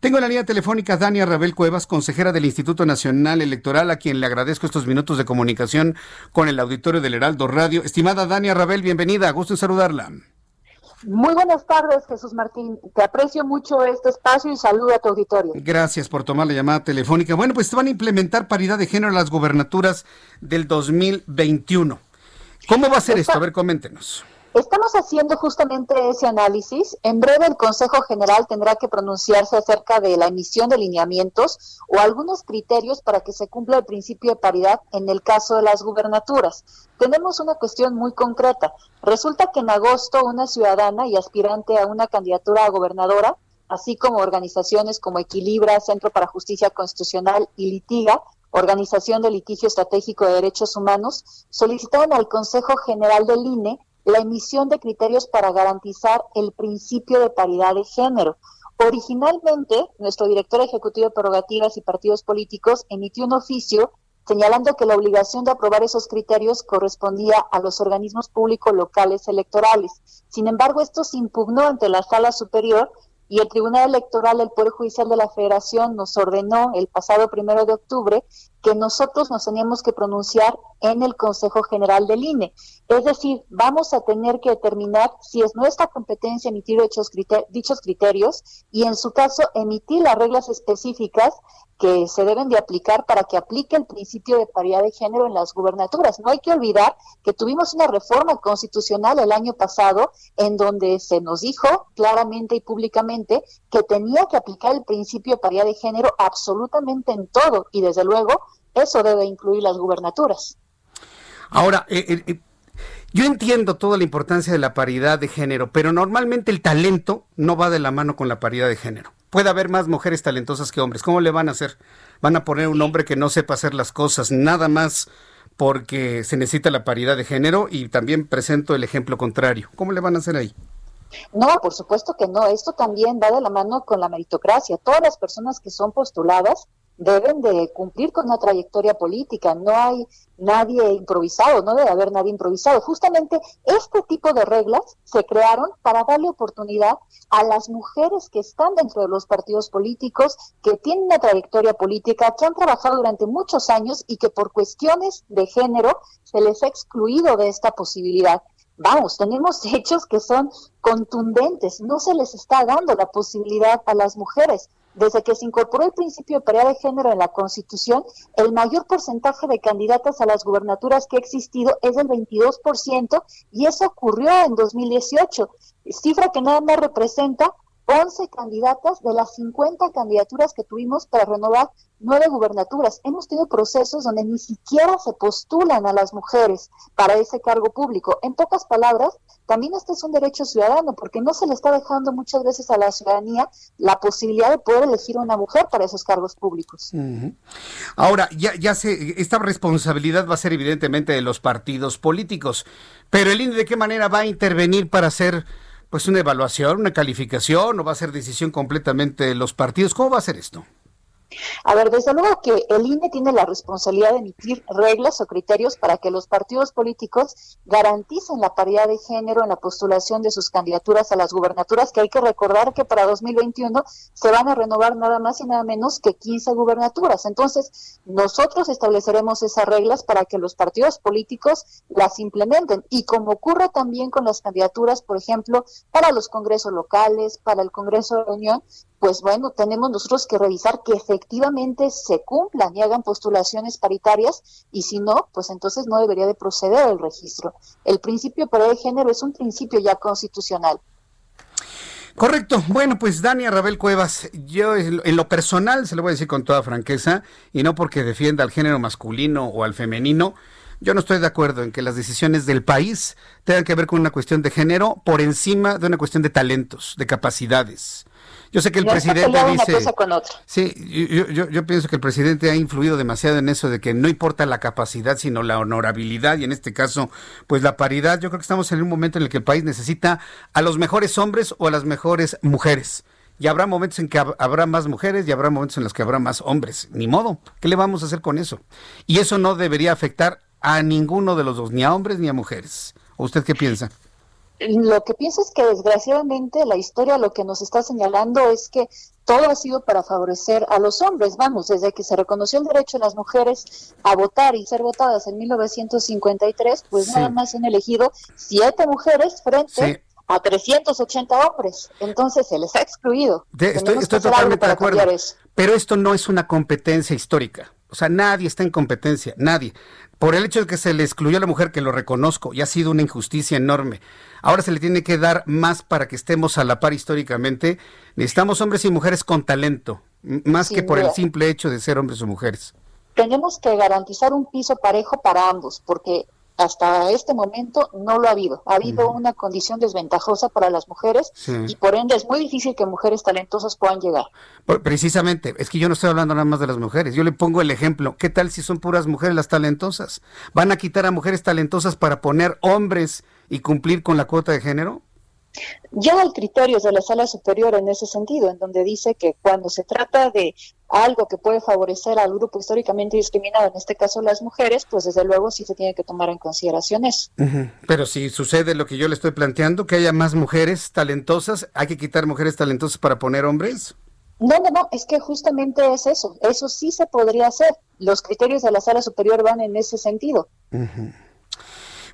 Tengo en la línea telefónica Dania Rabel Cuevas, consejera del Instituto Nacional Electoral, a quien le agradezco estos minutos de comunicación con el auditorio del Heraldo Radio. Estimada Dania Rabel, bienvenida, gusto en saludarla. Muy buenas tardes, Jesús Martín. Te aprecio mucho este espacio y saludo a tu auditorio. Gracias por tomar la llamada telefónica. Bueno, pues van a implementar paridad de género en las gobernaturas del 2021. ¿Cómo va a ser esto? A ver, coméntenos. Estamos haciendo justamente ese análisis. En breve el Consejo General tendrá que pronunciarse acerca de la emisión de lineamientos o algunos criterios para que se cumpla el principio de paridad en el caso de las gubernaturas. Tenemos una cuestión muy concreta. Resulta que en agosto una ciudadana y aspirante a una candidatura a gobernadora, así como organizaciones como Equilibra, Centro para Justicia Constitucional y Litiga, Organización de Litigio Estratégico de Derechos Humanos, solicitaron al Consejo General del INE la emisión de criterios para garantizar el principio de paridad de género. Originalmente, nuestro director ejecutivo de prerrogativas y partidos políticos emitió un oficio señalando que la obligación de aprobar esos criterios correspondía a los organismos públicos locales electorales. Sin embargo, esto se impugnó ante la Sala Superior y el Tribunal Electoral del Poder Judicial de la Federación nos ordenó el pasado primero de octubre que nosotros nos teníamos que pronunciar en el Consejo General del INE. Es decir, vamos a tener que determinar si es nuestra competencia emitir dichos, dichos criterios y en su caso emitir las reglas específicas que se deben de aplicar para que aplique el principio de paridad de género en las gubernaturas. No hay que olvidar que tuvimos una reforma constitucional el año pasado en donde se nos dijo claramente y públicamente que tenía que aplicar el principio de paridad de género absolutamente en todo y desde luego eso debe incluir las gubernaturas. Ahora, eh, eh, yo entiendo toda la importancia de la paridad de género, pero normalmente el talento no va de la mano con la paridad de género puede haber más mujeres talentosas que hombres. ¿Cómo le van a hacer? Van a poner un hombre que no sepa hacer las cosas, nada más porque se necesita la paridad de género y también presento el ejemplo contrario. ¿Cómo le van a hacer ahí? No, por supuesto que no. Esto también va de la mano con la meritocracia. Todas las personas que son postuladas deben de cumplir con una trayectoria política. No hay nadie improvisado, no debe haber nadie improvisado. Justamente este tipo de reglas se crearon para darle oportunidad a las mujeres que están dentro de los partidos políticos, que tienen una trayectoria política, que han trabajado durante muchos años y que por cuestiones de género se les ha excluido de esta posibilidad. Vamos, tenemos hechos que son contundentes, no se les está dando la posibilidad a las mujeres. Desde que se incorporó el principio de paridad de género en la Constitución, el mayor porcentaje de candidatas a las gubernaturas que ha existido es del 22% y eso ocurrió en 2018, cifra que nada más representa 11 candidatas de las 50 candidaturas que tuvimos para renovar nueve gubernaturas. Hemos tenido procesos donde ni siquiera se postulan a las mujeres para ese cargo público. En pocas palabras, también este es un derecho ciudadano porque no se le está dejando muchas veces a la ciudadanía la posibilidad de poder elegir a una mujer para esos cargos públicos. Ahora, ya, ya sé, esta responsabilidad va a ser evidentemente de los partidos políticos, pero el INE de qué manera va a intervenir para hacer pues una evaluación, una calificación o va a ser decisión completamente de los partidos? ¿Cómo va a ser esto? A ver, desde luego que el INE tiene la responsabilidad de emitir reglas o criterios para que los partidos políticos garanticen la paridad de género en la postulación de sus candidaturas a las gubernaturas, que hay que recordar que para 2021 se van a renovar nada más y nada menos que 15 gubernaturas. Entonces, nosotros estableceremos esas reglas para que los partidos políticos las implementen. Y como ocurre también con las candidaturas, por ejemplo, para los congresos locales, para el Congreso de la Unión, pues bueno, tenemos nosotros que revisar que efectivamente se cumplan y hagan postulaciones paritarias y si no, pues entonces no debería de proceder el registro. El principio de género es un principio ya constitucional. Correcto. Bueno, pues Dania Rabel Cuevas, yo en lo personal se lo voy a decir con toda franqueza y no porque defienda al género masculino o al femenino, Yo no estoy de acuerdo en que las decisiones del país tengan que ver con una cuestión de género por encima de una cuestión de talentos, de capacidades. Yo sé que el presidente dice... Sí, yo, yo, pienso que el presidente ha influido demasiado en eso de que no importa la capacidad, sino la honorabilidad y en este caso, pues la paridad. Yo creo que estamos en un momento en el que el país necesita a los mejores hombres o a las mejores mujeres. Y habrá momentos en que habrá más mujeres y habrá momentos en los que habrá más hombres. Ni modo. ¿Qué le vamos a hacer con eso? Y eso no debería afectar a ninguno de los dos, ni a hombres ni a mujeres. ¿O usted qué piensa? Lo que pienso es que desgraciadamente la historia lo que nos está señalando es que todo ha sido para favorecer a los hombres. Vamos, desde que se reconoció el derecho de las mujeres a votar y ser votadas en 1953, pues nada más han elegido siete mujeres frente a 380 hombres. Entonces se les ha excluido. estoy, totalmente de acuerdo. Pero esto no es una competencia histórica. O sea, nadie está en competencia, nadie. Por el hecho de que se le excluyó a la mujer, que lo reconozco, y ha sido una injusticia enorme. Ahora se le tiene que dar más para que estemos a la par históricamente. Necesitamos hombres y mujeres con talento, más que por el simple hecho de ser hombres o mujeres. Tenemos que garantizar un piso parejo para ambos, porque hasta este momento no lo ha habido. Ha habido una condición desventajosa para las mujeres y por ende es muy difícil que mujeres talentosas puedan llegar. Precisamente, es que yo no estoy hablando nada más de las mujeres. Yo le pongo el ejemplo. ¿Qué tal si son puras mujeres las talentosas? ¿Van a quitar a mujeres talentosas para poner hombres y cumplir con la cuota de género? Ya hay criterios de la sala superior en ese sentido, en donde dice que cuando se trata de algo que puede favorecer al grupo históricamente discriminado, en este caso las mujeres, pues desde luego sí se tiene que tomar en consideración eso. Pero si sucede lo que yo le estoy planteando, que haya más mujeres talentosas, ¿hay que quitar mujeres talentosas para poner hombres? No, no, no, es que justamente es eso, eso sí se podría hacer. Los criterios de la sala superior van en ese sentido.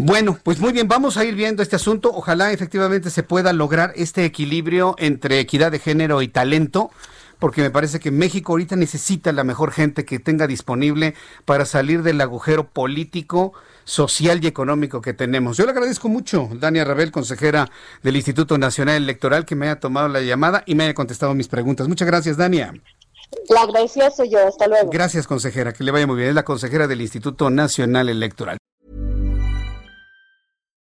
Bueno, pues muy bien, vamos a ir viendo este asunto. Ojalá efectivamente se pueda lograr este equilibrio entre equidad de género y talento porque me parece que México ahorita necesita la mejor gente que tenga disponible para salir del agujero político, social y económico que tenemos. Yo le agradezco mucho, Dania Rabel, consejera del Instituto Nacional Electoral, que me haya tomado la llamada y me haya contestado mis preguntas. Muchas gracias, Dania. La agradecida soy yo. Hasta luego. Gracias, consejera. Que le vaya muy bien. Es la consejera del Instituto Nacional Electoral.